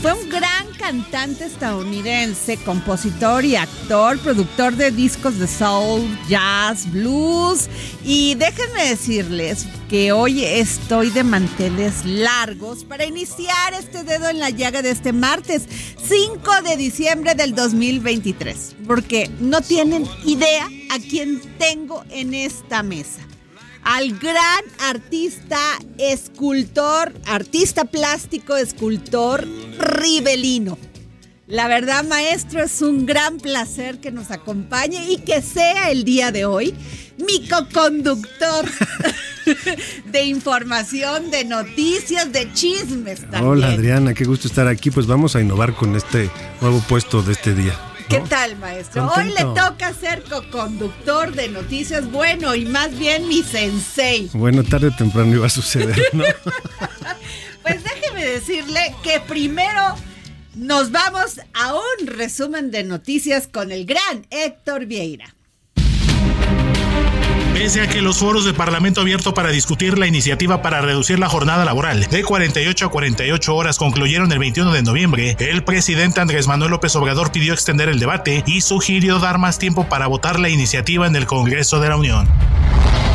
Fue un gran cantante estadounidense, compositor y actor, productor de discos de soul, jazz, blues. Y déjenme decirles que hoy estoy de manteles largos para iniciar este dedo en la llaga de este martes 5 de diciembre del 2023, porque no tienen idea a quién tengo en esta mesa al gran artista, escultor, artista plástico, escultor Rivelino. La verdad, maestro, es un gran placer que nos acompañe y que sea el día de hoy mi coconductor de información, de noticias, de chismes también. Hola Adriana, qué gusto estar aquí. Pues vamos a innovar con este nuevo puesto de este día. ¿Qué ¿no? tal, maestro? Contento. Hoy le toca ser co-conductor de noticias, bueno, y más bien mi sensei. Bueno, tarde o temprano iba a suceder, ¿no? Pues déjeme decirle que primero nos vamos a un resumen de noticias con el gran Héctor Vieira. Pese a que los foros de Parlamento abierto para discutir la iniciativa para reducir la jornada laboral de 48 a 48 horas concluyeron el 21 de noviembre, el presidente Andrés Manuel López Obrador pidió extender el debate y sugirió dar más tiempo para votar la iniciativa en el Congreso de la Unión.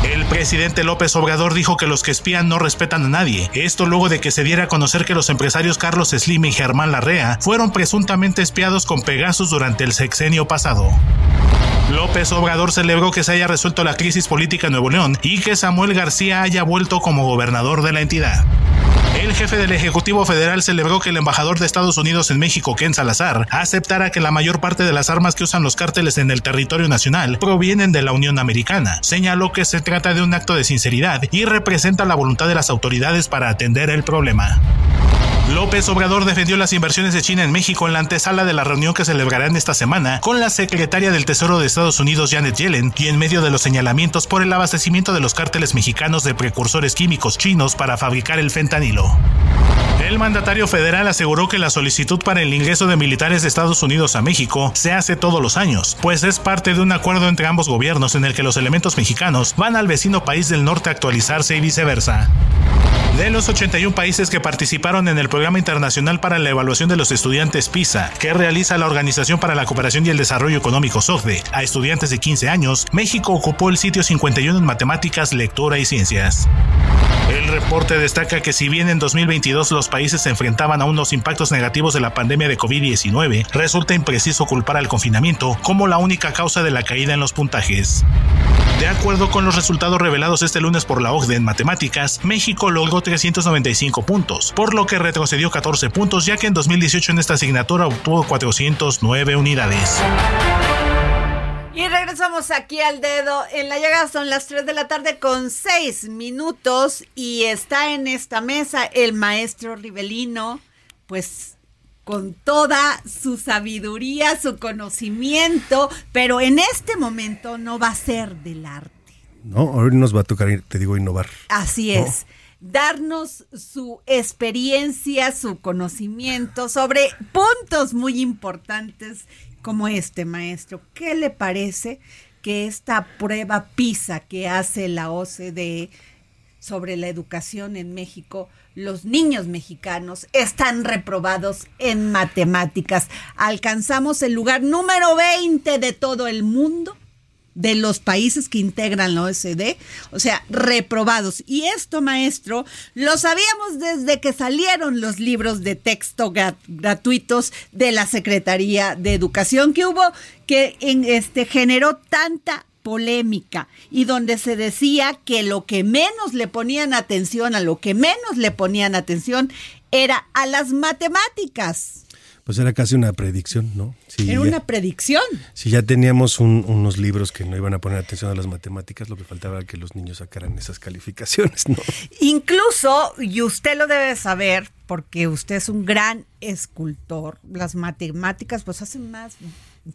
El presidente López Obrador dijo que los que espían no respetan a nadie. Esto luego de que se diera a conocer que los empresarios Carlos Slim y Germán Larrea fueron presuntamente espiados con Pegasus durante el sexenio pasado. López Obrador celebró que se haya resuelto la crisis política en Nuevo León y que Samuel García haya vuelto como gobernador de la entidad. El jefe del Ejecutivo Federal celebró que el embajador de Estados Unidos en México, Ken Salazar, aceptara que la mayor parte de las armas que usan los cárteles en el territorio nacional provienen de la Unión Americana. Señaló que se trata de un acto de sinceridad y representa la voluntad de las autoridades para atender el problema. López Obrador defendió las inversiones de China en México en la antesala de la reunión que celebrarán esta semana con la secretaria del Tesoro de Estados Unidos, Janet Yellen, y en medio de los señalamientos por el abastecimiento de los cárteles mexicanos de precursores químicos chinos para fabricar el fentanilo. El mandatario federal aseguró que la solicitud para el ingreso de militares de Estados Unidos a México se hace todos los años, pues es parte de un acuerdo entre ambos gobiernos en el que los elementos mexicanos van al vecino país del norte a actualizarse y viceversa. De los 81 países que participaron en el Programa Internacional para la Evaluación de los Estudiantes PISA, que realiza la Organización para la Cooperación y el Desarrollo Económico SOCDE, a estudiantes de 15 años, México ocupó el sitio 51 en matemáticas, lectura y ciencias. Reporte destaca que si bien en 2022 los países se enfrentaban a unos impactos negativos de la pandemia de COVID-19, resulta impreciso culpar al confinamiento como la única causa de la caída en los puntajes. De acuerdo con los resultados revelados este lunes por la OCDE en matemáticas, México logró 395 puntos, por lo que retrocedió 14 puntos ya que en 2018 en esta asignatura obtuvo 409 unidades. Y regresamos aquí al dedo. En la llegada son las 3 de la tarde con 6 minutos y está en esta mesa el maestro Rivelino, pues con toda su sabiduría, su conocimiento, pero en este momento no va a ser del arte. No, hoy nos va a tocar, te digo, innovar. Así ¿no? es. Darnos su experiencia, su conocimiento sobre puntos muy importantes como este, maestro. ¿Qué le parece que esta prueba PISA que hace la OCDE sobre la educación en México, los niños mexicanos están reprobados en matemáticas? Alcanzamos el lugar número 20 de todo el mundo de los países que integran la OSD, o sea, reprobados. Y esto, maestro, lo sabíamos desde que salieron los libros de texto gra- gratuitos de la Secretaría de Educación que hubo, que en este generó tanta polémica y donde se decía que lo que menos le ponían atención, a lo que menos le ponían atención, era a las matemáticas. Pues era casi una predicción, ¿no? Era ya- una predicción. Si ya teníamos un- unos libros que no iban a poner atención a las matemáticas, lo que faltaba era que los niños sacaran esas calificaciones, ¿no? Incluso, y usted lo debe saber, porque usted es un gran escultor, las matemáticas pues hacen más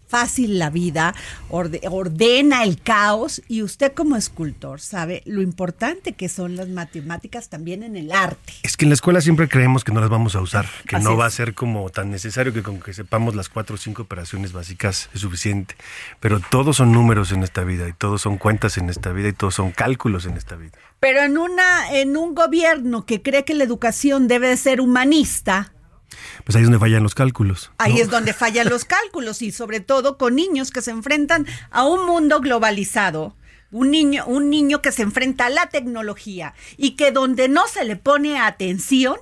fácil la vida, orde- ordena el caos y usted como escultor sabe lo importante que son las matemáticas también en el arte. Es que en la escuela siempre creemos que no las vamos a usar, que Así no es. va a ser como tan necesario que con que sepamos las cuatro o cinco operaciones básicas es suficiente. Pero todos son números en esta vida y todos son cuentas en esta vida y todos son cálculos en esta vida. Pero en una en un gobierno que cree que la educación debe de ser humanista, Pues ahí es donde fallan los cálculos. ¿no? Ahí es donde fallan los cálculos y sobre todo con niños que se enfrentan a un mundo globalizado. Un niño, un niño que se enfrenta a la tecnología y que donde no se le pone atención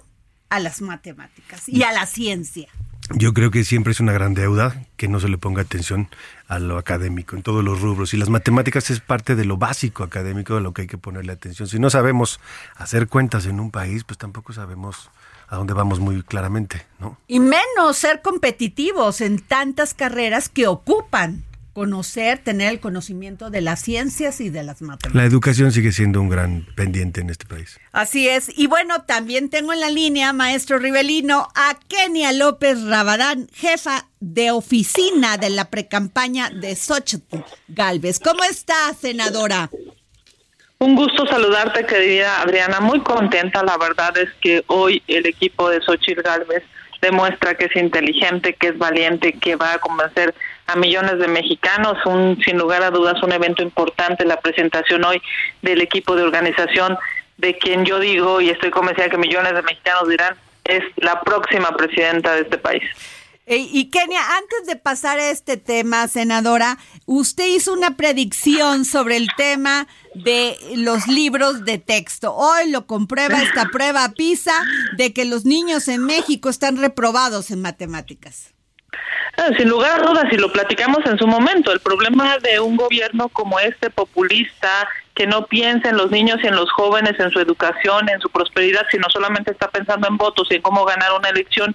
a las matemáticas y a la ciencia. Yo creo que siempre es una gran deuda que no se le ponga atención a lo académico en todos los rubros. Y las matemáticas es parte de lo básico académico de lo que hay que ponerle atención. Si no sabemos hacer cuentas en un país, pues tampoco sabemos a dónde vamos muy claramente, ¿no? Y menos ser competitivos en tantas carreras que ocupan conocer, tener el conocimiento de las ciencias y de las matemáticas. La educación sigue siendo un gran pendiente en este país. Así es. Y bueno, también tengo en la línea, maestro Rivelino, a Kenia López Rabadán, jefa de oficina de la precampaña de Xochitl Galvez. ¿Cómo está, senadora? Un gusto saludarte, querida Adriana. Muy contenta, la verdad es que hoy el equipo de Xochitl Galvez demuestra que es inteligente, que es valiente, que va a convencer a millones de mexicanos. Un, sin lugar a dudas, un evento importante, la presentación hoy del equipo de organización de quien yo digo y estoy convencida que millones de mexicanos dirán es la próxima presidenta de este país. Y Kenia, antes de pasar a este tema, senadora, usted hizo una predicción sobre el tema de los libros de texto. Hoy lo comprueba esta prueba PISA de que los niños en México están reprobados en matemáticas. Ah, Sin lugar a dudas, y lo platicamos en su momento, el problema de un gobierno como este populista, que no piensa en los niños y en los jóvenes, en su educación, en su prosperidad, sino solamente está pensando en votos y en cómo ganar una elección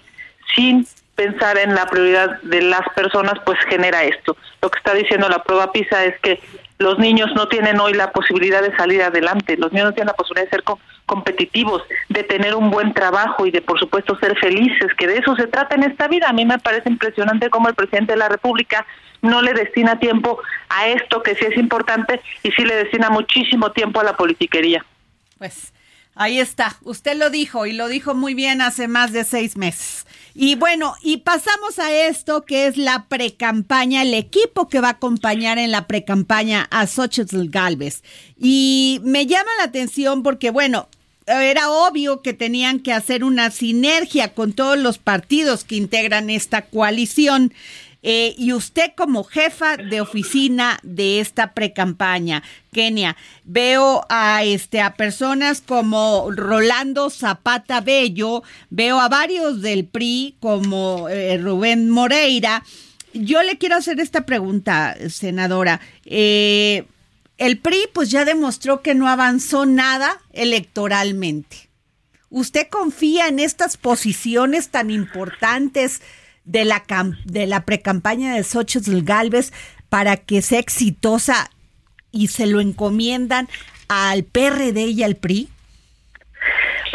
sin pensar en la prioridad de las personas, pues genera esto. Lo que está diciendo la prueba PISA es que los niños no tienen hoy la posibilidad de salir adelante, los niños no tienen la posibilidad de ser co- competitivos, de tener un buen trabajo y de, por supuesto, ser felices, que de eso se trata en esta vida. A mí me parece impresionante cómo el presidente de la República no le destina tiempo a esto, que sí es importante, y sí le destina muchísimo tiempo a la politiquería. Pues ahí está, usted lo dijo y lo dijo muy bien hace más de seis meses. Y bueno, y pasamos a esto que es la precampaña, el equipo que va a acompañar en la precampaña a Xochitl Galvez. Y me llama la atención porque, bueno, era obvio que tenían que hacer una sinergia con todos los partidos que integran esta coalición. Eh, y usted como jefa de oficina de esta precampaña, Kenia, veo a este a personas como Rolando Zapata Bello, veo a varios del PRI como eh, Rubén Moreira. Yo le quiero hacer esta pregunta, senadora. Eh, el PRI pues ya demostró que no avanzó nada electoralmente. ¿Usted confía en estas posiciones tan importantes de la, de la precampaña de Xochitl Galvez para que sea exitosa y se lo encomiendan al PRD y al PRI?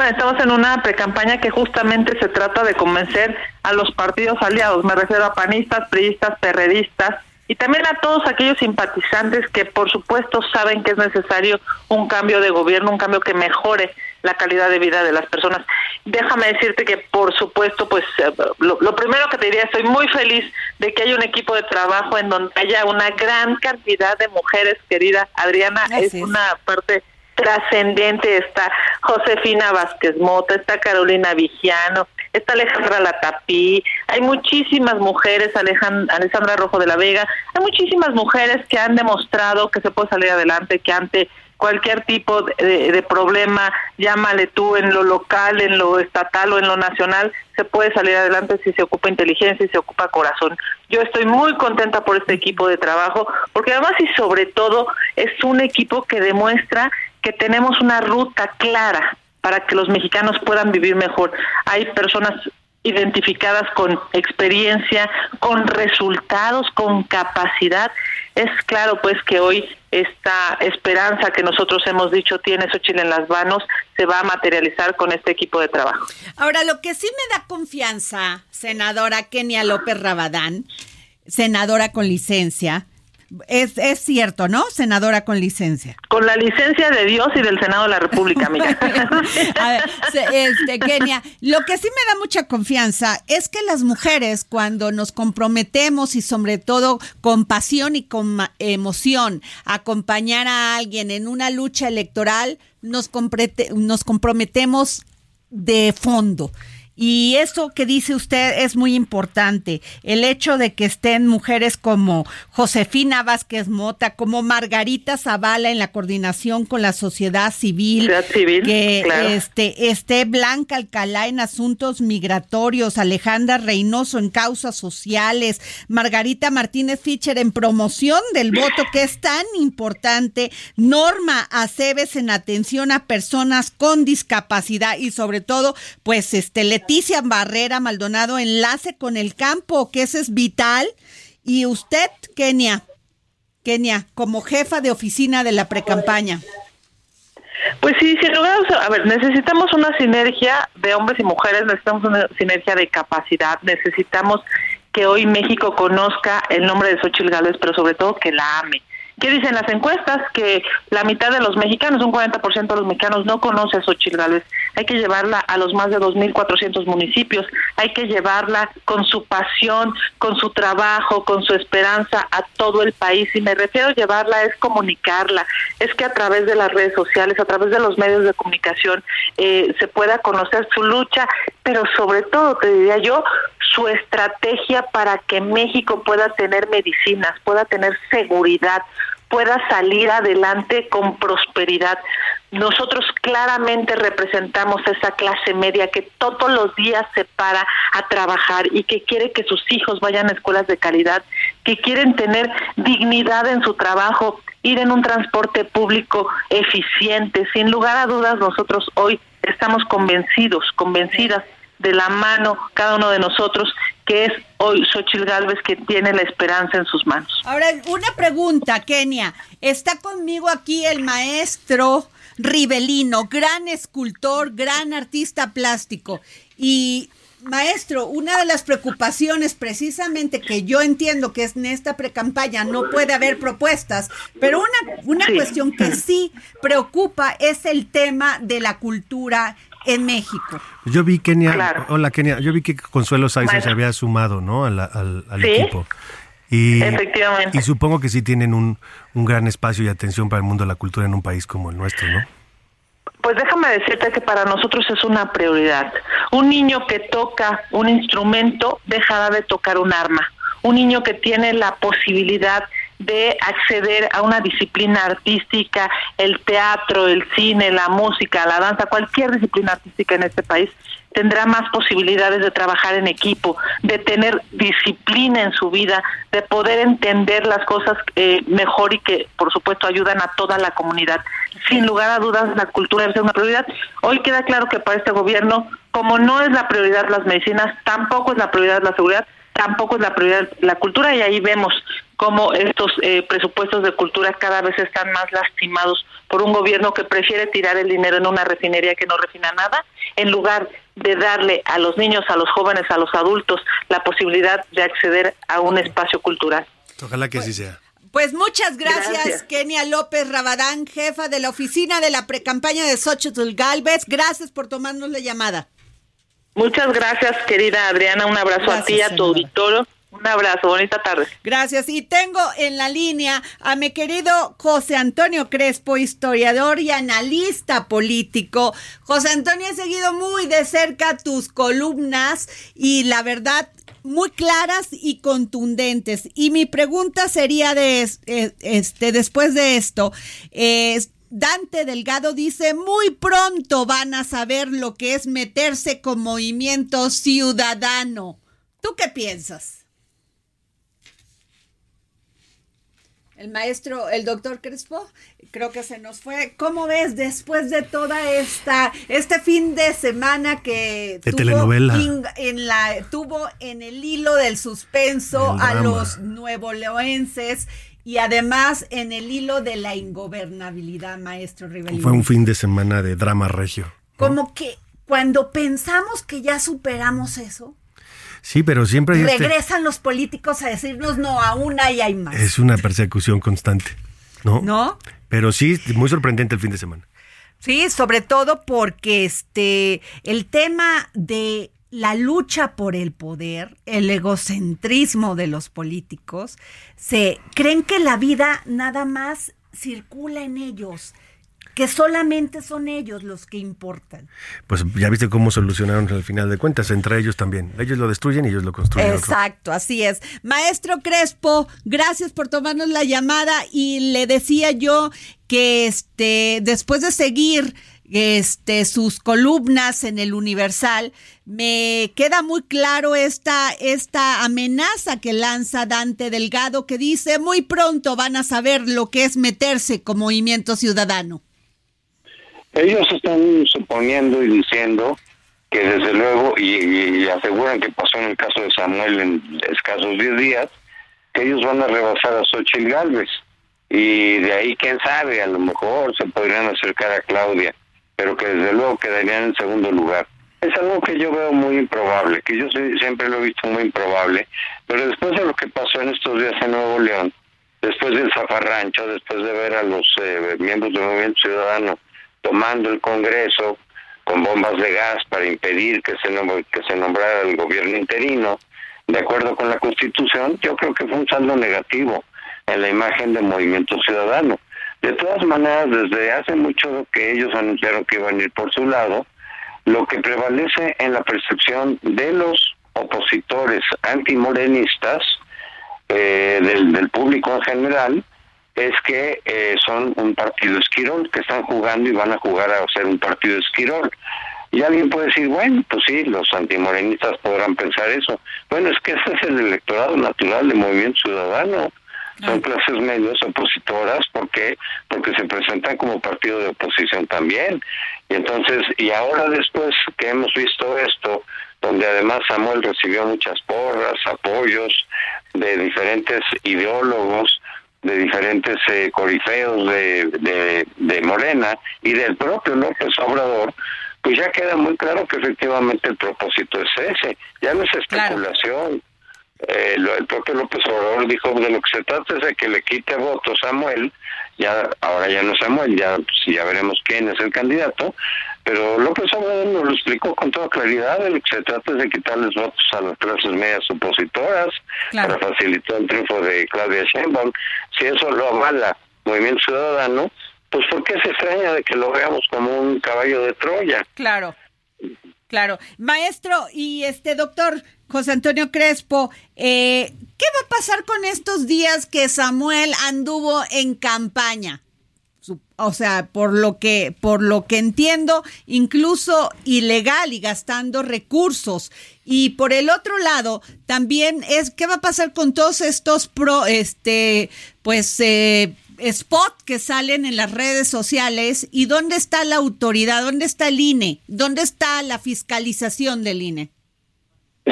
estamos en una precampaña que justamente se trata de convencer a los partidos aliados, me refiero a panistas, priistas, perredistas, y también a todos aquellos simpatizantes que por supuesto saben que es necesario un cambio de gobierno, un cambio que mejore la calidad de vida de las personas. Déjame decirte que por supuesto, pues eh, lo, primero que te diría, estoy muy feliz de que haya un equipo de trabajo en donde haya una gran cantidad de mujeres, querida Adriana, es una parte trascendente, está Josefina Vázquez Mota, está Carolina Vigiano, está Alejandra Latapí, hay muchísimas mujeres, Alejandra Rojo de la Vega, hay muchísimas mujeres que han demostrado que se puede salir adelante, que ante cualquier tipo de, problema, llámale tú en lo local, en lo estatal o en lo nacional, se puede salir adelante si se ocupa inteligencia y se ocupa corazón. Yo estoy muy contenta por este equipo de trabajo, porque además y sobre todo es un equipo que demuestra que tenemos una ruta clara para que los mexicanos puedan vivir mejor. Hay personas identificadas con experiencia, con resultados, con capacidad. Es claro pues que hoy esta esperanza que nosotros hemos dicho tiene Xochitl en las manos se va a materializar con este equipo de trabajo. Ahora, lo que sí me da confianza, senadora Kenia López Rabadán, senadora con licencia, es, es cierto, ¿no? Senadora con licencia. Con la licencia de Dios y del Senado de la República, amiga. A ver, este, Kenia, lo que sí me da mucha confianza es que las mujeres, cuando nos comprometemos y sobre todo con pasión y con emoción, acompañar a alguien en una lucha electoral, nos, nos comprometemos de fondo. Y eso que dice usted es muy importante. El hecho de que estén mujeres como Josefina Vázquez Mota, como Margarita Zavala en la coordinación con la sociedad civil, que este, esté Blanca Alcalá en asuntos migratorios, Alejandra Reynoso en causas sociales, Margarita Martínez Fischer en promoción del voto, que es tan importante, Norma Aceves en atención a personas con discapacidad y sobre todo, pues este le Leticia Barrera Maldonado, enlace con el campo, que eso es vital. Y usted, Kenia, Kenia, como jefa de oficina de la precampaña. Pues sí, sin lugar a ver, necesitamos una sinergia de hombres y mujeres, necesitamos una sinergia de capacidad, necesitamos que hoy México conozca el nombre de Xochitl Gálvez, pero sobre todo que la ame. ¿Qué dicen las encuestas? Que la mitad de los mexicanos, un 40% de los mexicanos no conoce a Xochitl Gálvez. Hay que llevarla a los más de 2.400 municipios, hay que llevarla con su pasión, con su trabajo, con su esperanza a todo el país. Y me refiero a llevarla es comunicarla, es que a través de las redes sociales, a través de los medios de comunicación, eh, se pueda conocer su lucha, pero sobre todo, te diría yo, su estrategia para que México pueda tener medicinas, pueda tener seguridad, pueda salir adelante con prosperidad. Nosotros claramente representamos esa clase media que todos los días se para a trabajar y que quiere que sus hijos vayan a escuelas de calidad, que quieren tener dignidad en su trabajo, ir en un transporte público eficiente. Sin lugar a dudas, nosotros hoy estamos convencidos, convencidas de la mano cada uno de nosotros, que es hoy Xochil Gálvez que tiene la esperanza en sus manos. Ahora, una pregunta, Kenia. Está conmigo aquí el maestro Rivelino, gran escultor, gran artista plástico. Y Maestro, una de las preocupaciones precisamente que yo entiendo que es en esta precampaña no puede haber propuestas, pero una, una cuestión que sí preocupa es el tema de la cultura en México. Yo vi Kenia, hola Kenia, yo vi que Consuelo Saiza se había sumado, ¿no? Al, al, equipo. Y, Efectivamente. Y supongo que sí tienen un, un gran espacio y atención para el mundo de la cultura en un país como el nuestro, ¿no? Pues déjame decirte que para nosotros es una prioridad. Un niño que toca un instrumento dejará de tocar un arma. Un niño que tiene la posibilidad de acceder a una disciplina artística, el teatro, el cine, la música, la danza, cualquier disciplina artística en este país, tendrá más posibilidades de trabajar en equipo, de tener disciplina en su vida, de poder entender las cosas eh, mejor y que, por supuesto, ayudan a toda la comunidad. Sin lugar a dudas, la cultura ser una prioridad. Hoy queda claro que para este gobierno, como no es la prioridad las medicinas, tampoco es la prioridad la seguridad, tampoco es la prioridad la cultura y ahí vemos cómo estos eh, presupuestos de cultura cada vez están más lastimados por un gobierno que prefiere tirar el dinero en una refinería que no refina nada, en lugar de darle a los niños, a los jóvenes, a los adultos la posibilidad de acceder a un espacio cultural. Ojalá que así sea. Pues muchas gracias, Kenia López Rabadán, jefa de la oficina de la precampaña de Xochitl Galvez. Gracias por tomarnos la llamada. Muchas gracias, querida Adriana. Un abrazo a ti, a tu auditorio. Un abrazo, bonita tarde. Gracias. Y tengo en la línea a mi querido José Antonio Crespo, historiador y analista político. José Antonio, he seguido muy de cerca tus columnas y la verdad, muy claras y contundentes. Y mi pregunta sería de eh, este, después de esto, Dante Delgado dice, muy pronto van a saber lo que es meterse con movimiento ciudadano. ¿Tú qué piensas? El maestro, el doctor Crespo, creo que se nos fue. ¿Cómo ves después de toda esta, este fin de semana que tuvo telenovela. en la, tuvo en el hilo del suspenso a los nuevoleoenses y además en el hilo de la ingobernabilidad, maestro Rivelino? Fue un fin de semana de drama regio. Como que cuando pensamos que ya superamos eso, Sí, pero siempre hay este regresan los políticos a decirnos no, aún hay, hay más. Es una persecución constante, ¿no? ¿No? Pero sí, muy sorprendente el fin de semana. Sí, sobre todo porque este el tema de la lucha por el poder, el egocentrismo de los políticos, se creen que la vida nada más circula en ellos que solamente son ellos los que importan. Pues ya viste cómo solucionaron al final de cuentas, entre ellos también. Ellos lo destruyen y ellos lo construyen. Exacto, así es. Maestro Crespo, gracias por tomarnos la llamada y le decía yo que este después de seguir este sus columnas en el Universal, me queda muy claro esta, esta amenaza que lanza Dante Delgado que dice muy pronto van a saber lo que es meterse con movimiento ciudadano. Ellos están suponiendo y diciendo que desde luego, y, aseguran que pasó en el caso de Samuel en escasos 10 días, que ellos van a rebasar a Xochitl Galvez. Y de ahí, quién sabe, a lo mejor se podrían acercar a Claudia, pero que desde luego quedarían en segundo lugar. Es algo que yo veo muy improbable, que yo siempre lo he visto muy improbable, pero después de lo que pasó en estos días en Nuevo León, después del zafarrancho, después de ver a los eh, miembros del Movimiento Ciudadano tomando el Congreso con bombas de gas para impedir que se, nombrara el gobierno interino, de acuerdo con la Constitución, yo creo que fue un saldo negativo en la imagen del movimiento ciudadano. De todas maneras, desde hace mucho que ellos anunciaron que iban a ir por su lado, lo que prevalece en la percepción de los opositores antimorenistas, eh, del público en general, es que eh, son un partido esquirol, que están jugando y van a jugar a ser un partido esquirol. Y alguien puede decir, bueno, pues sí, los antimorenistas podrán pensar eso. Bueno, es que ese es el electorado natural del Movimiento Ciudadano. Son clases medias opositoras porque porque se presentan como partido de oposición también. Y entonces, y ahora después que hemos visto esto, donde además Samuel recibió muchas porras, apoyos de diferentes ideólogos, de diferentes eh, corifeos de, de, de Morena y del propio López Obrador, pues ya queda muy claro que efectivamente el propósito es ese, ya no es especulación. Eh, lo- el propio López Obrador dijo de lo que se trata es de que le quite votos a Samuel, ya ahora ya no es Samuel, ya, pues, ya veremos quién es el candidato, pero López Obrador nos lo explicó con toda claridad, de lo que se trata es de quitarles votos a las clases medias opositoras Claro. para facilitar el triunfo de Claudia Sheinbaum. Si eso lo avala Movimiento Ciudadano, pues ¿por qué se extraña de que lo veamos como un caballo de Troya? Claro, claro. Maestro y este doctor José Antonio Crespo, eh, ¿qué va a pasar con estos días que Samuel anduvo en campaña? O sea, por lo que, por lo que entiendo, incluso ilegal y gastando recursos. Y por el otro lado, también es qué va a pasar con todos estos pro, este, pues, eh, spot que salen en las redes sociales y dónde está la autoridad, dónde está el INE, dónde está la fiscalización del INE.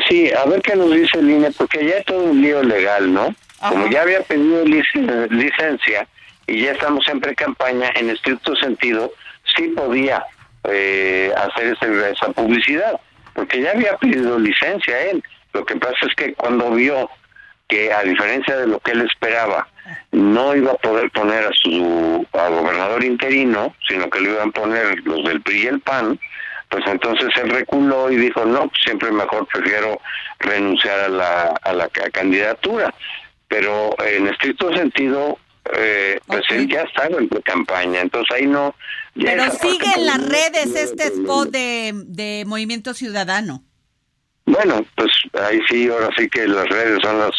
Sí, a ver qué nos dice el INE, porque ya es todo un lío legal, ¿no? Como ya había pedido licen- licencia y ya estamos en pre-campaña, en estricto sentido, sí podía eh, hacer esa publicidad, porque ya había pedido licencia él. Lo que pasa es que cuando vio que a diferencia de lo que él esperaba, no iba a poder poner a su a gobernador interino, sino que lo iban a poner los del PRI y el PAN, pues entonces él reculó y dijo, no, pues siempre mejor prefiero renunciar a la, a la ca- candidatura. Pero en estricto sentido, eh, pues él ya estaba en campaña, entonces ahí no... Pero sigue en las redes este spot de, de Movimiento Ciudadano. Bueno, pues ahí sí, ahora sí que las redes son las...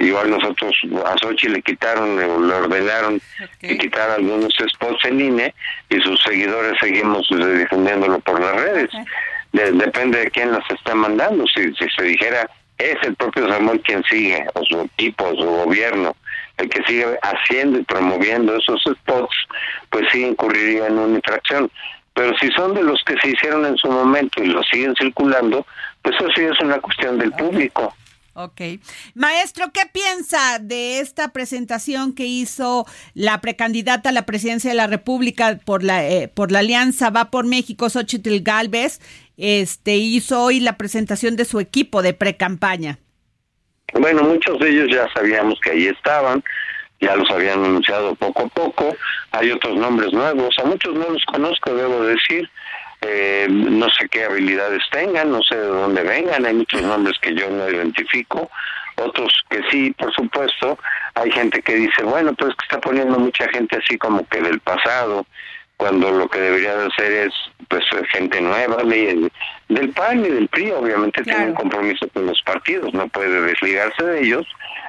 Igual nosotros a Sochi le quitaron, le ordenaron que quitara algunos spots en INE y sus seguidores seguimos eh, difundiéndolo por las redes. De- depende de quién las está mandando. Si, si se dijera es el propio Samuel quien sigue, o su equipo, o su gobierno, el que sigue haciendo y promoviendo esos spots, pues sí incurriría en una infracción. Pero si son de los que se hicieron en su momento y los siguen circulando, pues eso sí es una cuestión del público. Ok. Maestro, ¿qué piensa de esta presentación que hizo la precandidata a la presidencia de la República por la, eh, por la Alianza Va por México, Xochitl Galvez? Este, hizo hoy la presentación de su equipo de precampaña. Bueno, muchos de ellos ya sabíamos que ahí estaban, ya los habían anunciado poco a poco. Hay otros nombres nuevos, a muchos no los conozco, debo decir. Eh, no sé qué habilidades tengan, no sé de dónde vengan, hay muchos nombres que yo no identifico, otros que sí, por supuesto. Hay gente que dice, bueno, pues que está poniendo mucha gente así como que del pasado, cuando lo que debería de hacer es pues gente nueva de- del PAN y del PRI obviamente tiene un compromiso con los partidos no puede desligarse de ellos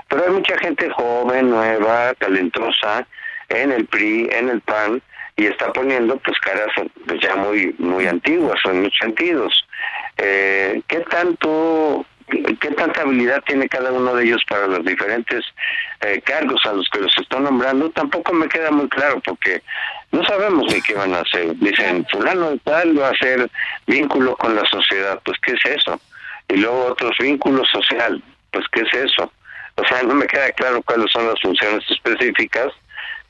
pero hay mucha gente joven nueva talentosa en el PRI en el PAN y está poniendo pues caras pues, ya muy muy antiguas en muchos sentidos. Eh, qué tanto qué tanta habilidad tiene cada uno de ellos para los diferentes eh, cargos a los que los están nombrando tampoco me queda muy claro porque no sabemos ni qué van a hacer. Dicen fulano de tal va a hacer vínculo con la sociedad pues qué es eso y luego otros vínculos social pues qué es eso o sea no me queda claro cuáles son las funciones específicas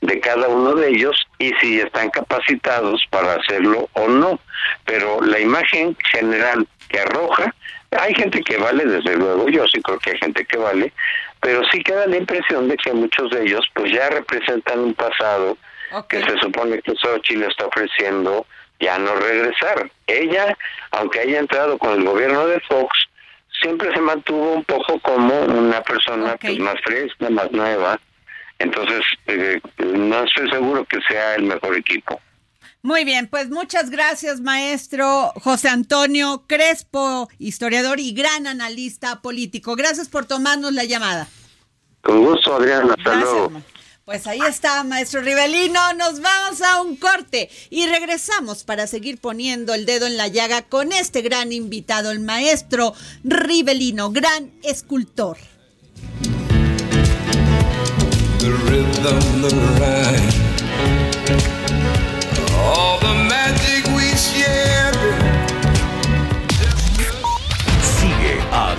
de cada uno de ellos y si están capacitados para hacerlo o no. Pero la imagen general que arroja, hay gente que vale, desde luego, yo sí creo que hay gente que vale, pero sí queda la impresión de que muchos de ellos pues ya representan un pasado que se supone que Xochitl le está ofreciendo ya no regresar. Ella, aunque haya entrado con el gobierno de Fox, siempre se mantuvo un poco como una persona pues, más fresca, más nueva, entonces, eh, no estoy seguro que sea el mejor equipo. Muy bien, pues muchas gracias, maestro José Antonio Crespo, historiador y gran analista político. Gracias por tomarnos la llamada. Con gusto, Adrián. Hasta Gracias, luego. ma- Pues ahí está, maestro Rivelino. Nos vamos a un corte y regresamos para seguir poniendo el dedo en la llaga con este gran invitado, el maestro Rivelino, gran escultor. the rhythm, the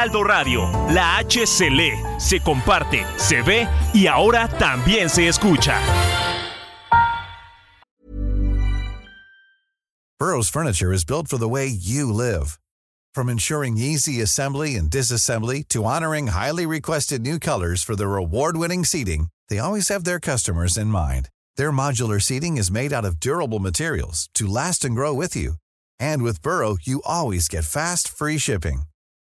Heraldo Radio, la H se lee, se comparte, se ve y ahora también se escucha. Burrow's furniture is built for the way you live. From ensuring easy assembly and disassembly to honoring highly requested new colors for their award-winning seating, they always have their customers in mind. Their modular seating is made out of durable materials to last and grow with you. And with Burrow, you always get fast, free shipping.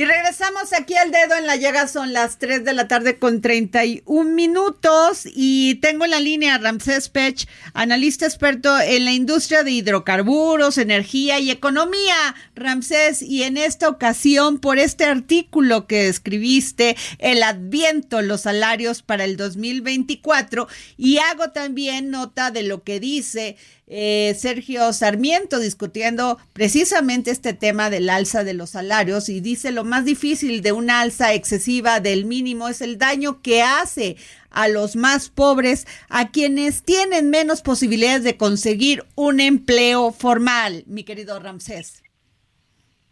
Y regresamos aquí al dedo en la llaga, son las 3 de la tarde con 31 minutos y tengo en la línea a Ramsés Pech, analista experto en la industria de hidrocarburos, energía y economía. Ramsés, y en esta ocasión por este artículo que escribiste, el adviento, los salarios para el 2024, y hago también nota de lo que dice eh, Sergio Sarmiento discutiendo precisamente este tema del alza de los salarios y dice lo más difícil de una alza excesiva del mínimo es el daño que hace a los más pobres, a quienes tienen menos posibilidades de conseguir un empleo formal, mi querido Ramsés.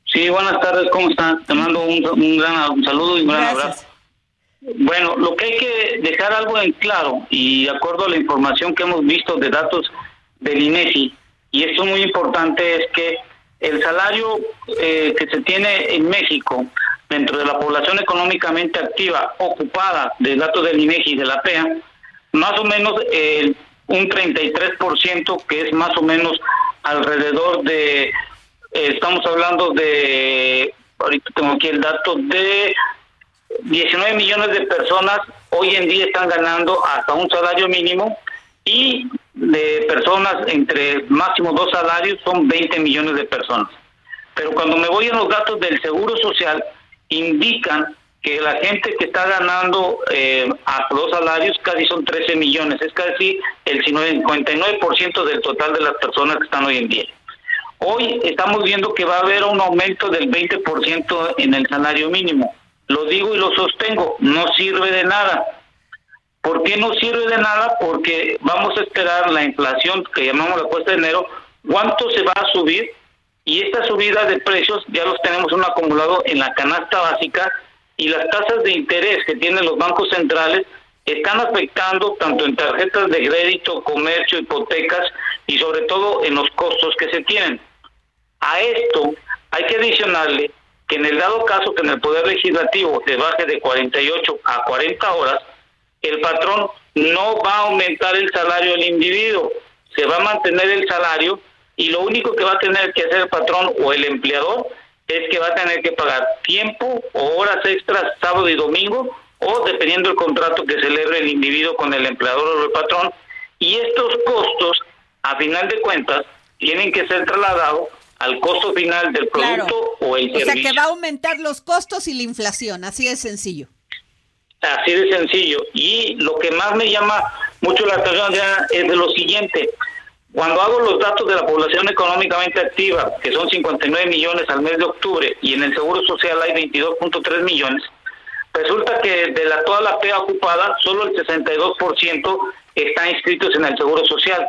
Sí, buenas tardes, ¿cómo están? Te mando un, un gran un saludo y un gran abrazo. Bueno, lo que hay que dejar algo en claro y de acuerdo a la información que hemos visto de datos del INEGI, y esto es muy importante, es que el salario eh, que se tiene en México dentro de la población económicamente activa ocupada de datos del INEGI y de la PEA, más o menos eh, un 33%, que es más o menos alrededor de, eh, estamos hablando de, ahorita tengo aquí el dato, de 19 millones de personas hoy en día están ganando hasta un salario mínimo y de personas entre máximo dos salarios son 20 millones de personas. Pero cuando me voy a los datos del Seguro Social, indican que la gente que está ganando eh, hasta dos salarios casi son 13 millones, es casi el 59% del total de las personas que están hoy en día. Hoy estamos viendo que va a haber un aumento del 20% en el salario mínimo. Lo digo y lo sostengo, no sirve de nada ¿Por qué no sirve de nada? Porque vamos a esperar la inflación que llamamos la cuesta de enero, cuánto se va a subir y esta subida de precios ya los tenemos un acumulado en la canasta básica y las tasas de interés que tienen los bancos centrales están afectando tanto en tarjetas de crédito, comercio, hipotecas y sobre todo en los costos que se tienen. A esto hay que adicionarle que en el dado caso que en el Poder Legislativo se baje de 48 a 40 horas, el patrón no va a aumentar el salario del individuo, se va a mantener el salario y lo único que va a tener que hacer el patrón o el empleador es que va a tener que pagar tiempo o horas extras sábado y domingo o dependiendo del contrato que celebre el individuo con el empleador o el patrón y estos costos a final de cuentas tienen que ser trasladados al costo final del producto o el servicio. O sea que va a aumentar los costos y la inflación, así de sencillo. Así de sencillo. Y lo que más me llama mucho la atención ya es de lo siguiente. Cuando hago los datos de la población económicamente activa, que son 59 millones al mes de octubre, y en el Seguro Social hay 22.3 millones, resulta que de la, toda la PEA ocupada, solo el 62% está inscritos en el Seguro Social.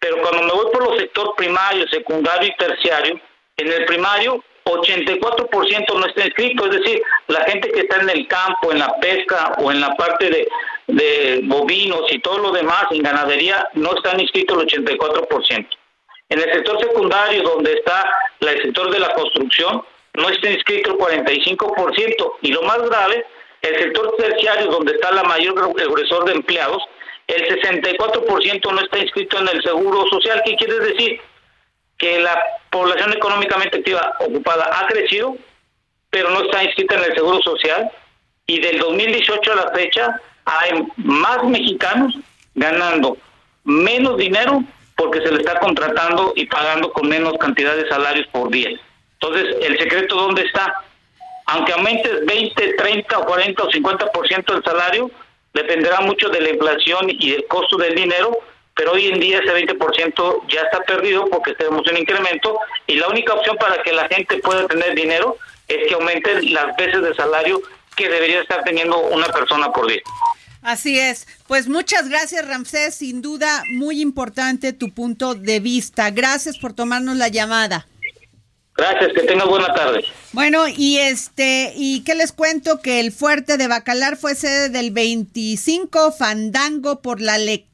Pero cuando me voy por los sectores primario, secundario y terciario, en el primario 84% no está inscrito, es decir, la gente que está en el campo, en la pesca o en la parte de, bovinos y todo lo demás, en ganadería, no están inscritos el 84%. En el sector secundario, donde está el sector de la construcción, no está inscrito el 45%. Y lo más grave, el sector terciario, donde está la mayor gruesor de empleados, el 64% no está inscrito en el seguro social. ¿Qué quiere decir? Que la población económicamente activa ocupada ha crecido, pero no está inscrita en el seguro social. Y del 2018 a la fecha hay más mexicanos ganando menos dinero porque se le está contratando y pagando con menos cantidad de salarios por día. Entonces, ¿el secreto dónde está? Aunque aumentes 20, 30, 40 o 50% del salario, dependerá mucho de la inflación y del costo del dinero, pero hoy en día ese 20% ya está perdido porque tenemos un incremento y la única opción para que la gente pueda tener dinero es que aumenten las veces de salario que debería estar teniendo una persona por día. Así es. Pues muchas gracias, Ramsés. Sin duda, muy importante tu punto de vista. Gracias por tomarnos la llamada. Gracias, que tenga buena tarde. Bueno, y este, y qué les cuento que el fuerte de Bacalar fue sede del 25 Fandango por la lectura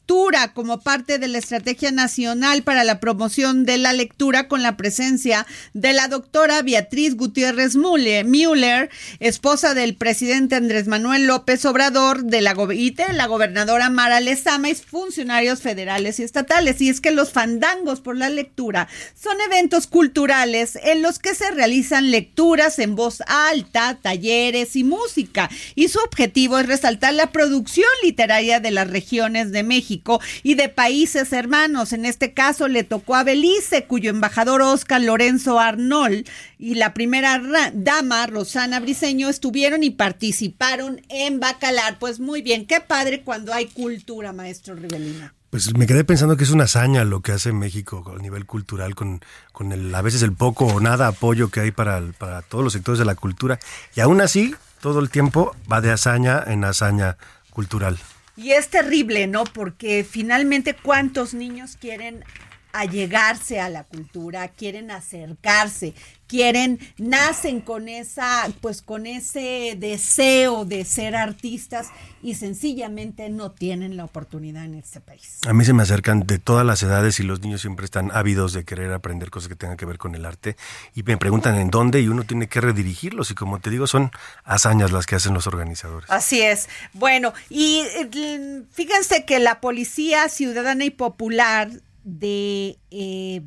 como parte de la Estrategia Nacional para la Promoción de la Lectura con la presencia de la doctora Beatriz Gutiérrez Müller, esposa del presidente Andrés Manuel López Obrador, de la, y la gobernadora Mara Lezama y funcionarios federales y estatales. Y es que los fandangos por la lectura son eventos culturales en los que se realizan lecturas en voz alta, talleres y música. Y su objetivo es resaltar la producción literaria de las regiones de México y de países hermanos. En este caso le tocó a Belice, cuyo embajador Oscar Lorenzo Arnold y la primera dama Rosana Briseño estuvieron y participaron en Bacalar. Pues muy bien, qué padre cuando hay cultura, maestro Rivelina. Pues me quedé pensando que es una hazaña lo que hace México a nivel cultural, con, con el, a veces el poco o nada apoyo que hay para, para todos los sectores de la cultura. Y aún así, todo el tiempo va de hazaña en hazaña cultural. Y es terrible, ¿no? Porque finalmente cuántos niños quieren allegarse a la cultura, quieren acercarse, quieren, nacen con esa, pues con ese deseo de ser artistas y sencillamente no tienen la oportunidad en este país. A mí se me acercan de todas las edades y los niños siempre están ávidos de querer aprender cosas que tengan que ver con el arte y me preguntan en dónde y uno tiene que redirigirlos y como te digo son hazañas las que hacen los organizadores. Así es. Bueno, y eh, fíjense que la Policía Ciudadana y Popular de eh,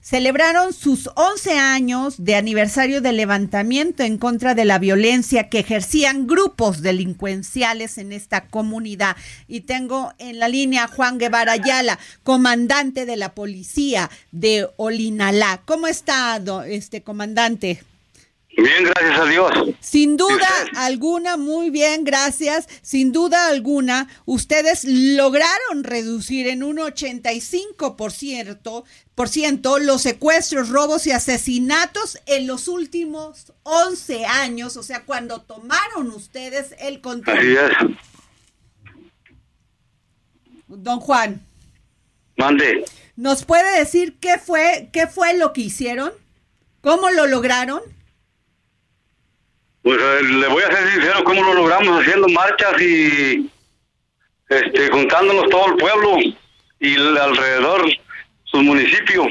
celebraron sus 11 años de aniversario del levantamiento en contra de la violencia que ejercían grupos delincuenciales en esta comunidad. Y tengo en la línea a Juan Guevara Ayala, comandante de la policía de Olinalá. ¿Cómo está, este comandante? Bien, gracias a Dios. Sin duda alguna, muy bien, gracias. Sin duda alguna, ustedes lograron reducir en un 85% por ciento, los secuestros, robos y asesinatos en los últimos 11 años, o sea, cuando tomaron ustedes el control. Así es. Don Juan. Mande. ¿Nos puede decir qué fue, qué fue lo que hicieron? ¿Cómo lo lograron? Pues eh, le voy a ser sincero, ¿cómo lo logramos? Haciendo marchas y este, juntándonos todo el pueblo y alrededor, sus municipios.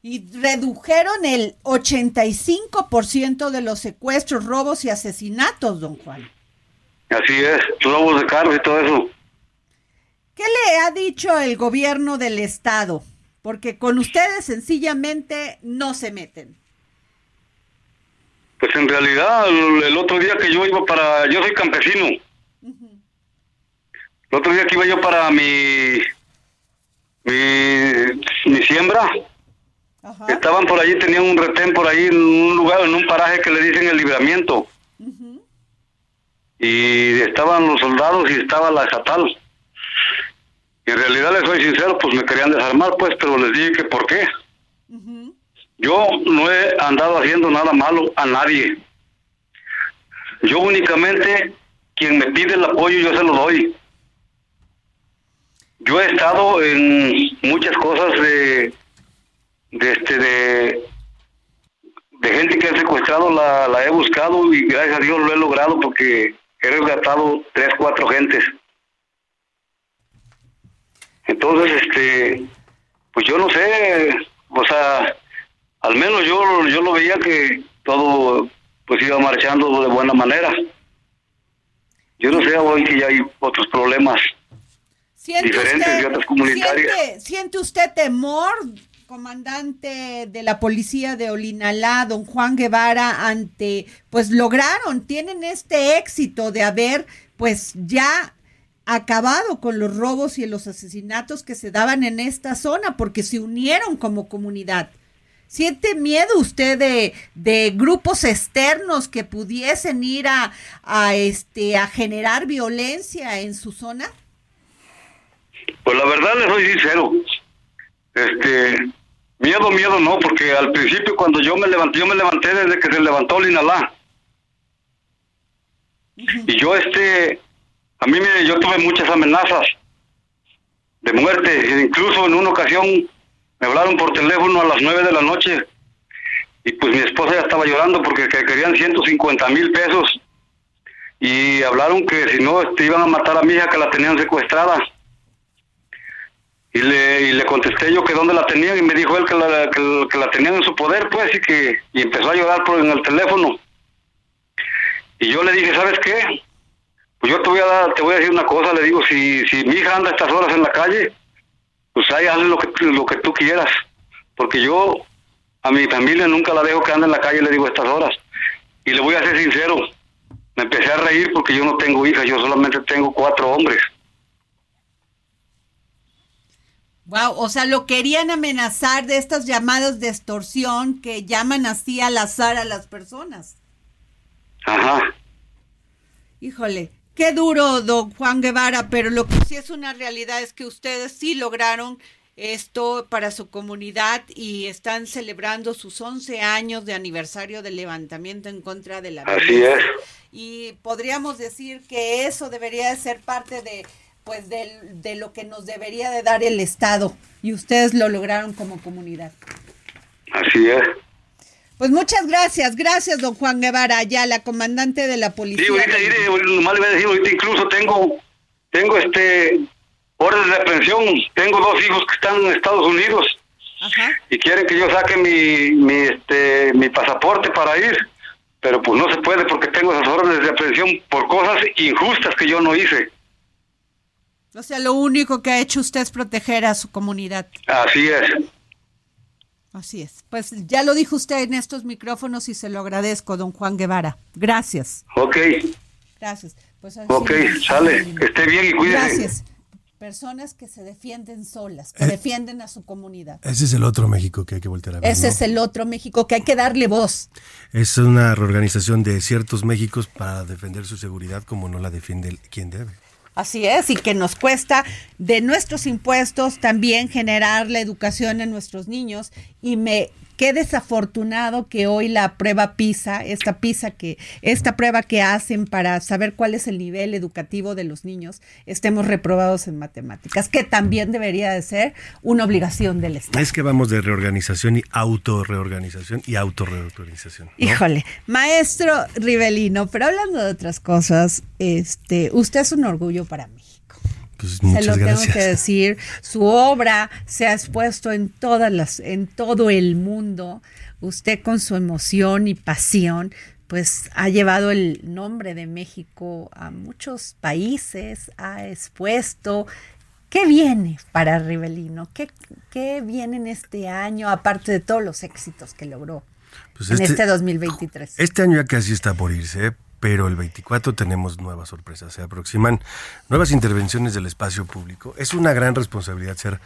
Y redujeron el 85% de los secuestros, robos y asesinatos, don Juan. Así es, robos de carros y todo eso. ¿Qué le ha dicho el gobierno del estado? Porque con ustedes sencillamente no se meten. Pues en realidad, el, otro día que yo iba para, yo soy campesino. El otro día que iba yo para mi, mi, siembra, estaban por allí, tenían un retén por ahí en un lugar, en un paraje que le dicen el libramiento. Y estaban los soldados y estaba la estatal. Y en realidad les soy sincero, pues me querían desarmar, pues, pero les dije que por qué. Yo no he andado haciendo nada malo a nadie. Yo únicamente, quien me pide el apoyo, yo se lo doy. yo he estado en muchas cosas de, de este, de, gente que ha secuestrado, la, la he buscado y gracias a Dios lo he logrado porque he rescatado tres, cuatro gentes. Entonces, este, pues yo no sé, o sea, al menos yo, yo lo veía que todo pues iba marchando de buena manera. Yo no sé hoy que ya hay otros problemas diferentes de otras comunitarias. Siente, ¿Siente usted temor, comandante de la policía de Olinalá, don Juan Guevara, ante, pues lograron, tienen este éxito de haber, pues ya acabado con los robos y los asesinatos que se daban en esta zona, porque se unieron como comunidad. ¿Siente miedo usted de, de grupos externos que pudiesen ir a, a, este, a generar violencia en su zona? Pues la verdad le soy sincero. Este, miedo, miedo no, porque al principio cuando yo me levanté, yo me levanté desde que se levantó Linalá. Y yo este, a mí me, yo tuve muchas amenazas de muerte, incluso en una ocasión me hablaron por teléfono a las nueve de la noche y pues mi esposa ya estaba llorando porque querían 150 mil pesos y hablaron que si no este, iban a matar a mi hija que la tenían secuestrada. Y le, y le contesté yo que dónde la tenían y me dijo él que la, que, la tenían en su poder pues y que y empezó a llorar por en el teléfono. Y yo le dije sabes qué pues yo te voy a dar, te voy a decir una cosa le digo si si mi hija anda a estas horas en la calle pues ahí hazle lo que lo que tú quieras porque yo a mi familia nunca la dejo que ande en la calle le digo estas horas y le voy a ser sincero me empecé a reír porque yo no tengo hijas yo solamente tengo cuatro hombres Wow, o sea, lo querían amenazar de estas llamadas de extorsión que llaman así al azar a las personas. Ajá. Híjole, qué duro, don Juan Guevara, pero lo que sí es una realidad es que ustedes sí lograron esto para su comunidad y están celebrando sus 11 años de aniversario del levantamiento en contra de la Así es. Y podríamos decir que eso debería de ser parte de pues de, de, lo que nos debería de dar el Estado y ustedes lo lograron como comunidad. Así es. Pues muchas gracias, gracias don Juan Guevara, ya la comandante de la policía. Sí, ahorita, ahorita, nomás le voy a decir, ahorita incluso tengo, tengo este orden de aprehensión, tengo dos hijos que están en Estados Unidos Ajá. y quieren que yo saque mi, mi, este, mi pasaporte para ir, pero pues no se puede porque tengo esas órdenes de aprehensión por cosas injustas que yo no hice. O sea, lo único que ha hecho usted es proteger a su comunidad. Así es. Así es. Pues ya lo dijo usted en estos micrófonos y se lo agradezco, don Juan Guevara. Gracias. Ok. Gracias. Pues ok, sale. Que esté bien y cuídese. Gracias. Personas que se defienden solas, que eh, defienden a su comunidad. Ese es el otro México que hay que voltear a ver. Ese ¿no? es el otro México que hay que darle voz. Es una reorganización de ciertos Méxicos para defender su seguridad como no la defiende quien debe. Así es, y que nos cuesta de nuestros impuestos también generar la educación en nuestros niños. Y me qué desafortunado que hoy la prueba PISA, esta PISA que, esta prueba que hacen para saber cuál es el nivel educativo de los niños, estemos reprobados en matemáticas, que también debería de ser una obligación del Estado. Es que vamos de reorganización y autorreorganización y autorreorganización. ¿no? Híjole, maestro Rivelino, pero hablando de otras cosas, este, usted es un orgullo para mí. Pues se lo tengo gracias. que decir. Su obra se ha expuesto en todas las, en todo el mundo. Usted con su emoción y pasión, pues ha llevado el nombre de México a muchos países, ha expuesto. ¿Qué viene para Rivelino? ¿Qué, ¿Qué viene en este año, aparte de todos los éxitos que logró Pues en este 2023? Este año ya casi está por irse, ¿eh? Pero el 24 tenemos nuevas sorpresas. Se aproximan nuevas intervenciones del espacio público. Es una gran responsabilidad ser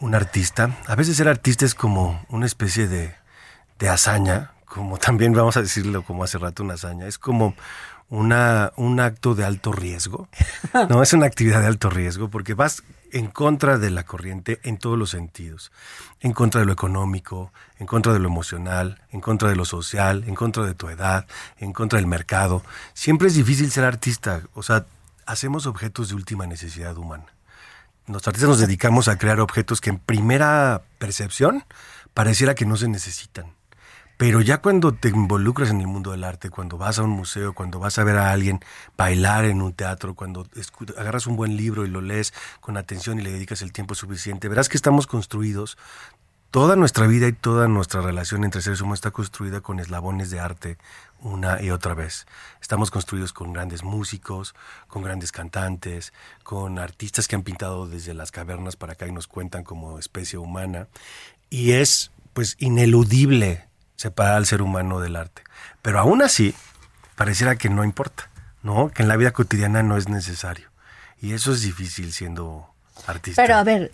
un artista. A veces ser artista es como una especie de, de hazaña, como también vamos a decirlo como hace rato una hazaña. Es como una, un acto de alto riesgo. No, es una actividad de alto riesgo porque vas en contra de la corriente en todos los sentidos. En contra de lo económico, en contra de lo emocional, en contra de lo social, en contra de tu edad, en contra del mercado. Siempre es difícil ser artista. O sea, hacemos objetos de última necesidad humana. los artistas nos dedicamos a crear objetos que en primera percepción pareciera que no se necesitan. Pero ya cuando te involucras en el mundo del arte, cuando vas a un museo, cuando vas a ver a alguien bailar en un teatro, cuando agarras un buen libro y lo lees con atención y le dedicas el tiempo suficiente, verás que estamos construidos, toda nuestra vida y toda nuestra relación entre seres humanos está construida con eslabones de arte una y otra vez. Estamos construidos con grandes músicos, con grandes cantantes, con artistas que han pintado desde las cavernas para acá y nos cuentan como especie humana. Y es pues ineludible separar al ser humano del arte. Pero aún así, pareciera que no importa, ¿no? Que en la vida cotidiana no es necesario. Y eso es difícil siendo artista. Pero a ver,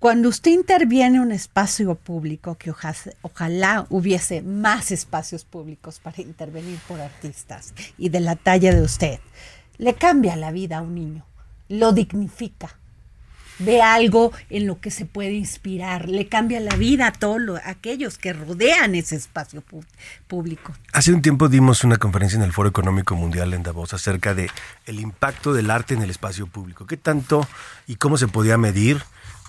cuando usted interviene en un espacio público, que oja- ojalá hubiese más espacios públicos para intervenir por artistas y de la talla de usted, le cambia la vida a un niño, lo dignifica, ve algo en lo que se puede inspirar, le cambia la vida a todos lo- aquellos que rodean ese espacio público. Hace un tiempo dimos una conferencia en el Foro Económico Mundial en Davos acerca de el impacto del arte en el espacio público. ¿Qué tanto y cómo se podía medir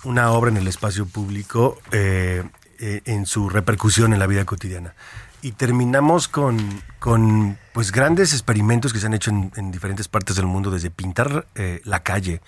una obra en el espacio público eh, eh, en su repercusión en la vida cotidiana? Y terminamos con, con pues grandes experimentos que se han hecho en, en diferentes partes del mundo, desde pintar eh, la calle,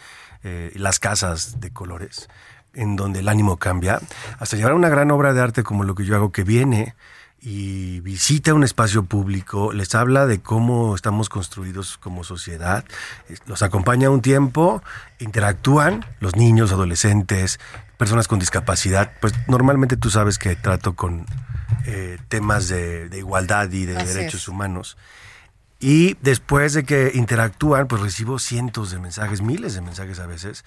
eh, las casas de colores, en donde el ánimo cambia, hasta llevar a una gran obra de arte como lo que yo hago, que viene y visita un espacio público, les habla de cómo estamos construidos como sociedad, eh, los acompaña un tiempo, interactúan los niños, adolescentes, personas con discapacidad, pues normalmente tú sabes que trato con eh, temas de, de igualdad y de Así derechos es. humanos. Y después de que interactúan, pues recibo cientos de mensajes, miles de mensajes a veces,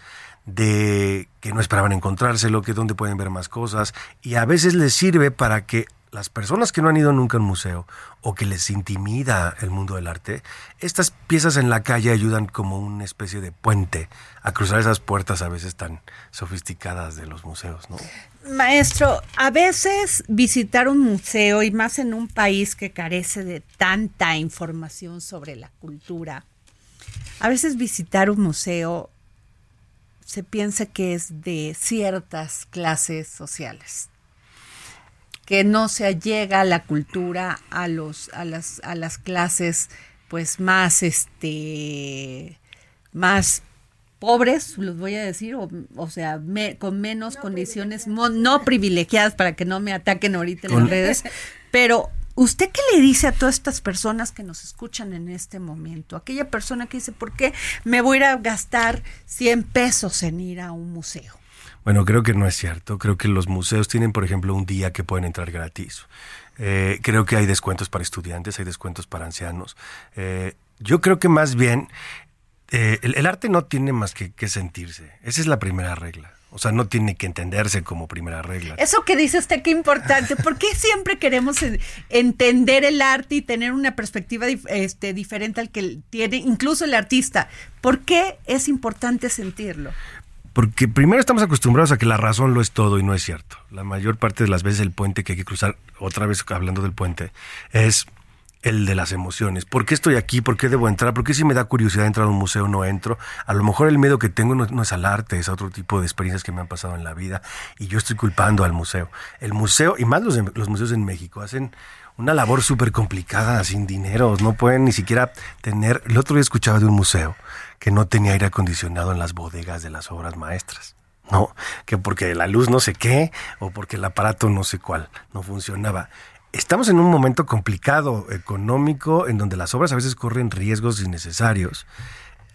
de que no esperaban encontrárselo, que dónde pueden ver más cosas. Y a veces les sirve para que las personas que no han ido nunca a un museo o que les intimida el mundo del arte, estas piezas en la calle ayudan como una especie de puente a cruzar esas puertas a veces tan sofisticadas de los museos, ¿no? Maestro, a veces visitar un museo y más en un país que carece de tanta información sobre la cultura, a veces visitar un museo se piensa que es de ciertas clases sociales, que no se allega la cultura a los a las a las clases pues más este más pobres, los voy a decir, o, o sea, me- con menos condiciones mo- no privilegiadas para que no me ataquen ahorita en las redes. Pero, ¿usted qué le dice a todas estas personas que nos escuchan en este momento? Aquella persona que dice, ¿por qué me voy a ir a gastar 100 pesos en ir a un museo? Bueno, creo que no es cierto. Creo que los museos tienen, por ejemplo, un día que pueden entrar gratis. Eh, creo que hay descuentos para estudiantes, hay descuentos para ancianos. Eh, yo creo que más bien eh, el, arte no tiene más que, que sentirse. Esa es la primera regla. O sea, no tiene que entenderse como primera regla. Eso que dice usted, qué importante. ¿Por qué siempre queremos en- entender el arte y tener una perspectiva este, diferente al que tiene incluso el artista? ¿Por qué es importante sentirlo? Porque primero estamos acostumbrados a que la razón lo es todo y no es cierto. La mayor parte de las veces el puente que hay que cruzar, otra vez hablando del puente, es el de las emociones. ¿Por qué estoy aquí? ¿Por qué debo entrar? ¿Por qué si me da curiosidad entrar a un museo no entro? A lo mejor el miedo que tengo no, es al arte, es a otro tipo de experiencias que me han pasado en la vida y yo estoy culpando al museo. El museo, y más los museos en México, hacen una labor súper complicada, sin dinero, no pueden ni siquiera tener... El otro día escuchaba de un museo que no tenía aire acondicionado en las bodegas de las obras maestras. No, que porque la luz no sé qué o porque el aparato no sé cuál no funcionaba. Estamos en un momento complicado económico en donde las obras a veces corren riesgos innecesarios.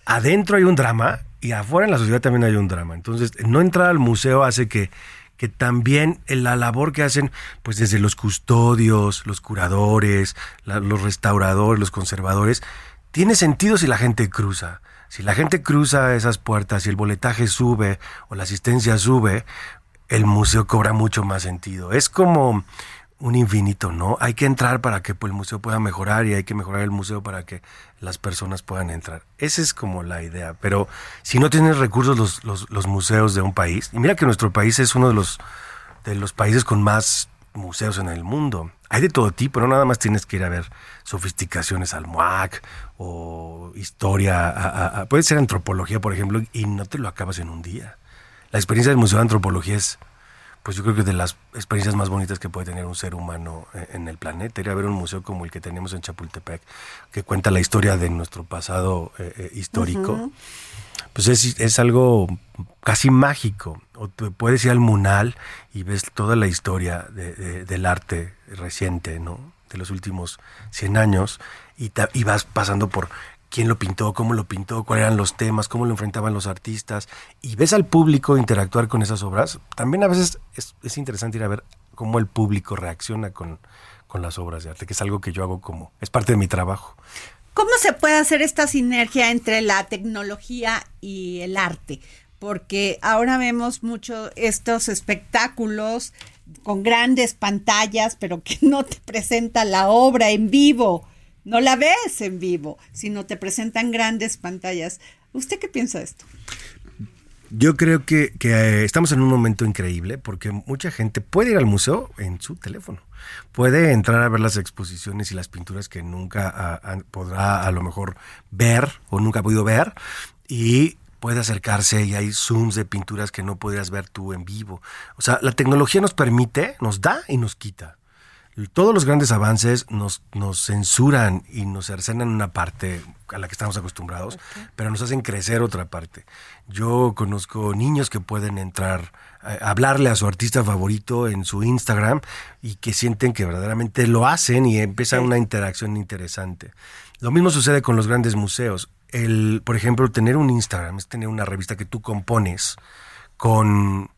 Adentro hay un drama y afuera en la sociedad también hay un drama. Entonces, no entrar al museo hace que, que también en la labor que hacen, pues desde los custodios, los curadores, los restauradores, los conservadores, tiene sentido si la gente cruza. Si la gente cruza esas puertas, si el boletaje sube o la asistencia sube, el museo cobra mucho más sentido. Es como un infinito, ¿no? Hay que entrar para que pues, el museo pueda mejorar y hay que mejorar el museo para que las personas puedan entrar. Esa es como la idea. Pero si no tienes recursos los, museos de un país, y mira que nuestro país es uno de los, de los países con más museos en el mundo. Hay de todo tipo, no nada más tienes que ir a ver sofisticaciones al MUAC o historia, a- puede ser antropología, por ejemplo, y no te lo acabas en un día. la experiencia del Museo de Antropología es, pues yo creo que de las experiencias más bonitas que puede tener un ser humano eh, en el planeta. Ir a ver un museo como el que tenemos en Chapultepec, que cuenta la historia de nuestro pasado eh, eh, histórico. Pues es, es algo casi mágico. O te puedes ir al Munal y ves toda la historia de- de- del arte reciente, ¿no? De los últimos 100 años y vas pasando por quién lo pintó, cómo lo pintó, cuáles eran los temas, cómo lo enfrentaban los artistas y ves al público interactuar con esas obras. También a veces es, es interesante ir a ver cómo el público reacciona con, con las obras de arte, que es algo que yo hago como, es parte de mi trabajo. ¿Cómo se puede hacer esta sinergia entre la tecnología y el arte? Porque ahora vemos mucho estos espectáculos con grandes pantallas, pero que no te presenta la obra en vivo, no la ves en vivo, sino te presentan grandes pantallas. ¿Usted qué piensa de esto? Yo creo que, eh, estamos en un momento increíble porque mucha gente puede ir al museo en su teléfono. Puede entrar a ver las exposiciones y las pinturas que nunca ah, podrá a lo mejor ver o nunca ha podido ver y puede acercarse y hay zooms de pinturas que no podrías ver tú en vivo. O sea, la tecnología nos permite, nos da y nos quita. Todos los grandes avances nos, nos censuran y nos cercenan una parte a la que estamos acostumbrados, pero nos hacen crecer otra parte. Yo conozco niños que pueden entrar a hablarle a su artista favorito en su Instagram y que sienten que verdaderamente lo hacen y empieza una interacción interesante. Lo mismo sucede con los grandes museos. El, por ejemplo, tener un Instagram es tener una revista que tú compones con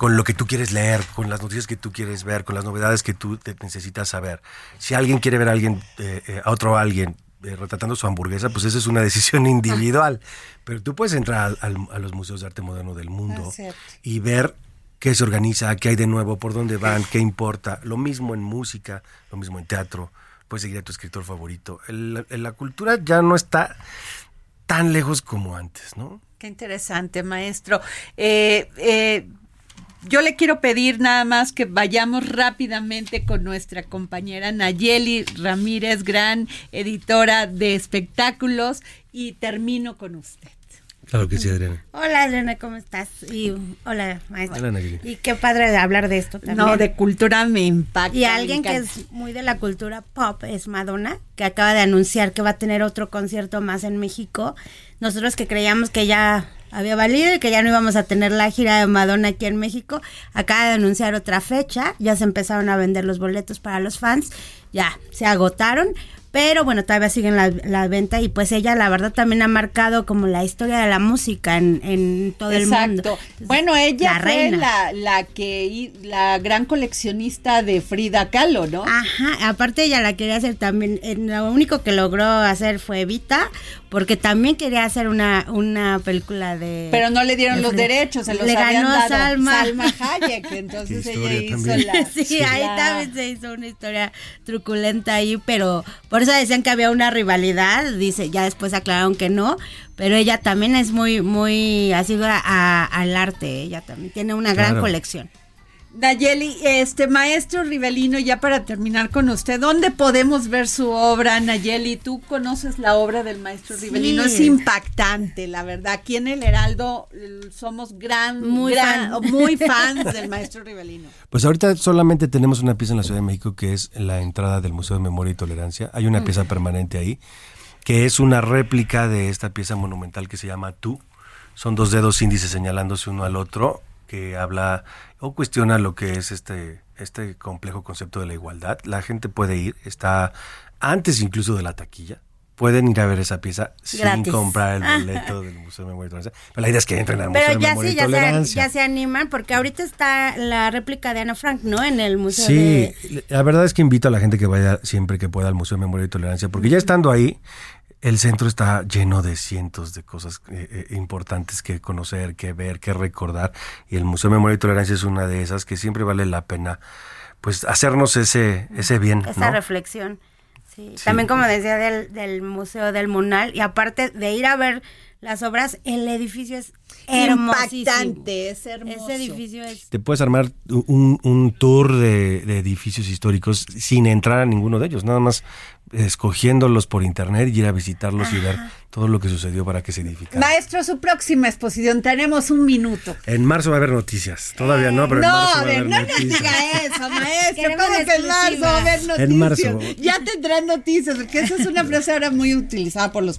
con lo que tú quieres leer, con las noticias que tú quieres ver, con las novedades que tú te necesitas saber. Si alguien quiere ver a alguien, eh, eh, a otro alguien eh, retratando su hamburguesa, pues esa es una decisión individual. Pero tú puedes entrar al- al- a los museos de arte moderno del mundo cierto. y ver qué se organiza, qué hay de nuevo, por dónde van, qué importa. Lo mismo en música, lo mismo en teatro. Puedes seguir a tu escritor favorito. El- el- la cultura ya no está tan lejos como antes, ¿no? Qué interesante, maestro. Eh, eh, yo le quiero pedir nada más que vayamos rápidamente con nuestra compañera Nayeli Ramírez, gran editora de espectáculos, y termino con usted. Claro que sí, Adriana. Hola Adriana, ¿cómo estás? Y hola maestra. Hola, Nayeli. Y qué padre de hablar de esto también. No, de cultura me impacta. Y alguien que es muy de la cultura pop es Madonna, que acaba de anunciar que va a tener otro concierto más en México. Nosotros que creíamos que ya había valido y que ya no íbamos a tener la gira de Madonna aquí en México, acaba de anunciar otra fecha, ya se empezaron a vender los boletos para los fans, ya se agotaron. Pero bueno, todavía siguen la, la venta y pues ella la verdad también ha marcado como la historia de la música en, en todo el mundo. Exacto. Bueno, ella La fue reina. la, la que la gran coleccionista de Frida Kahlo, ¿no? Ajá, aparte ella la quería hacer también, eh, lo único que logró hacer fue Evita, porque también quería hacer una, una película de... Pero no le dieron de los Frida. derechos, se los Le habían ganó dado Salma. Hayek, entonces ella hizo también. la Sí, ahí la- también se hizo una historia truculenta ahí, pero por eso decían que había una rivalidad, dice, ya después aclararon que no, pero ella también es muy, muy asidua a- al arte, ella también tiene una gran colección. Nayeli, este maestro Rivelino, ya para terminar con usted, ¿dónde podemos ver su obra, Nayeli? Tú conoces la obra del maestro Sí. Rivelino, es impactante, la verdad. Aquí en el Heraldo somos gran, Muy gran- fan. muy fans del maestro Rivelino. Pues ahorita solamente tenemos una pieza en la Ciudad de México que es la entrada del Museo de Memoria y Tolerancia. Hay una pieza permanente ahí que es una réplica de esta pieza monumental que se llama Tú. Son dos dedos índices señalándose uno al otro que habla o cuestiona lo que es este, este complejo concepto de la igualdad. La gente puede ir, está antes incluso de la taquilla. Pueden ir a ver esa pieza sin comprar el boleto del Museo de Memoria y Tolerancia. Pero la idea es que entren al Museo Pero de ya Memoria sí, y ya se, Tolerancia. ya se animan, porque ahorita está la réplica de Ana Frank, ¿no? En el museo Sí, de... la verdad es que invito a la gente que vaya siempre que pueda al Museo de Memoria y Tolerancia, porque ya estando ahí, el centro está lleno de cientos de cosas eh, eh, importantes que conocer, que ver, que recordar, y el Museo de Memoria y Tolerancia es una de esas que siempre vale la pena, pues, hacernos ese, ese bien, esa ¿no? reflexión. Sí. Sí. También como decía del, del Museo del Munal, y aparte de ir a ver las obras, el edificio es hermosísimo. Impactante, es hermoso. Ese edificio es... Te puedes armar un, un tour de, de edificios históricos sin entrar a ninguno de ellos, nada más escogiéndolos por internet y ir a visitarlos y ver todo lo que sucedió para que se edificara. Maestro, su próxima exposición, tenemos un minuto. En marzo va a haber noticias. Todavía no, pero no, en marzo va a haber no nos noticias. diga eso, maestro. ¿Cómo que en marzo va a haber noticias? En marzo. Ya tendrán noticias, porque esa es una frase ahora muy utilizada por los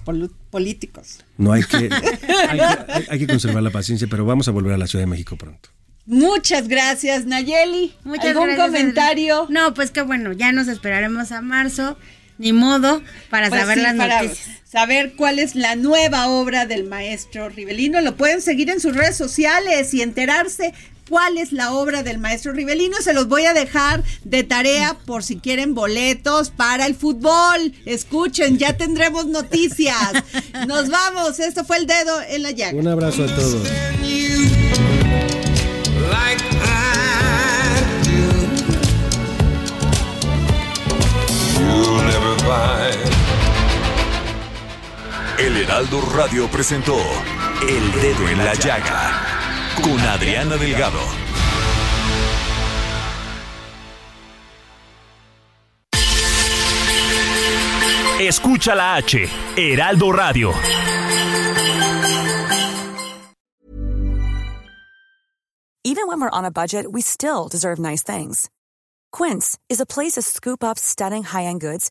políticos. No hay que, hay que, hay- hay que conservar la paciencia, pero vamos a volver a la Ciudad de México pronto. Muchas gracias, Nayeli. Muchas ¿Algún gracias, comentario? No, pues que bueno, ya nos esperaremos a marzo, ni modo, para Pues saber sí, las para noticias. saber cuál es la nueva obra del maestro Rivelino. Lo pueden seguir en sus redes sociales y enterarse cuál es la obra del maestro Rivelino. Se los voy a dejar de tarea por si quieren boletos para el fútbol. Escuchen, ya tendremos noticias. Nos vamos. Esto fue el dedo en la llaga. Un abrazo a todos. El Heraldo Radio presentó El Dedo en la Llaga con Adriana Delgado. Escucha la H, Heraldo Radio. Even when we're on a budget, we still deserve nice things. Quince is a place to scoop up stunning high-end goods